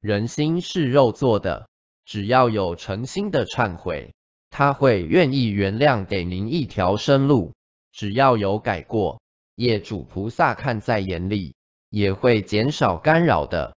人心是肉做的只要有诚心的忏悔他会愿意原谅给您一条生路。只要有改过业主菩萨看在眼里也会减少干扰的。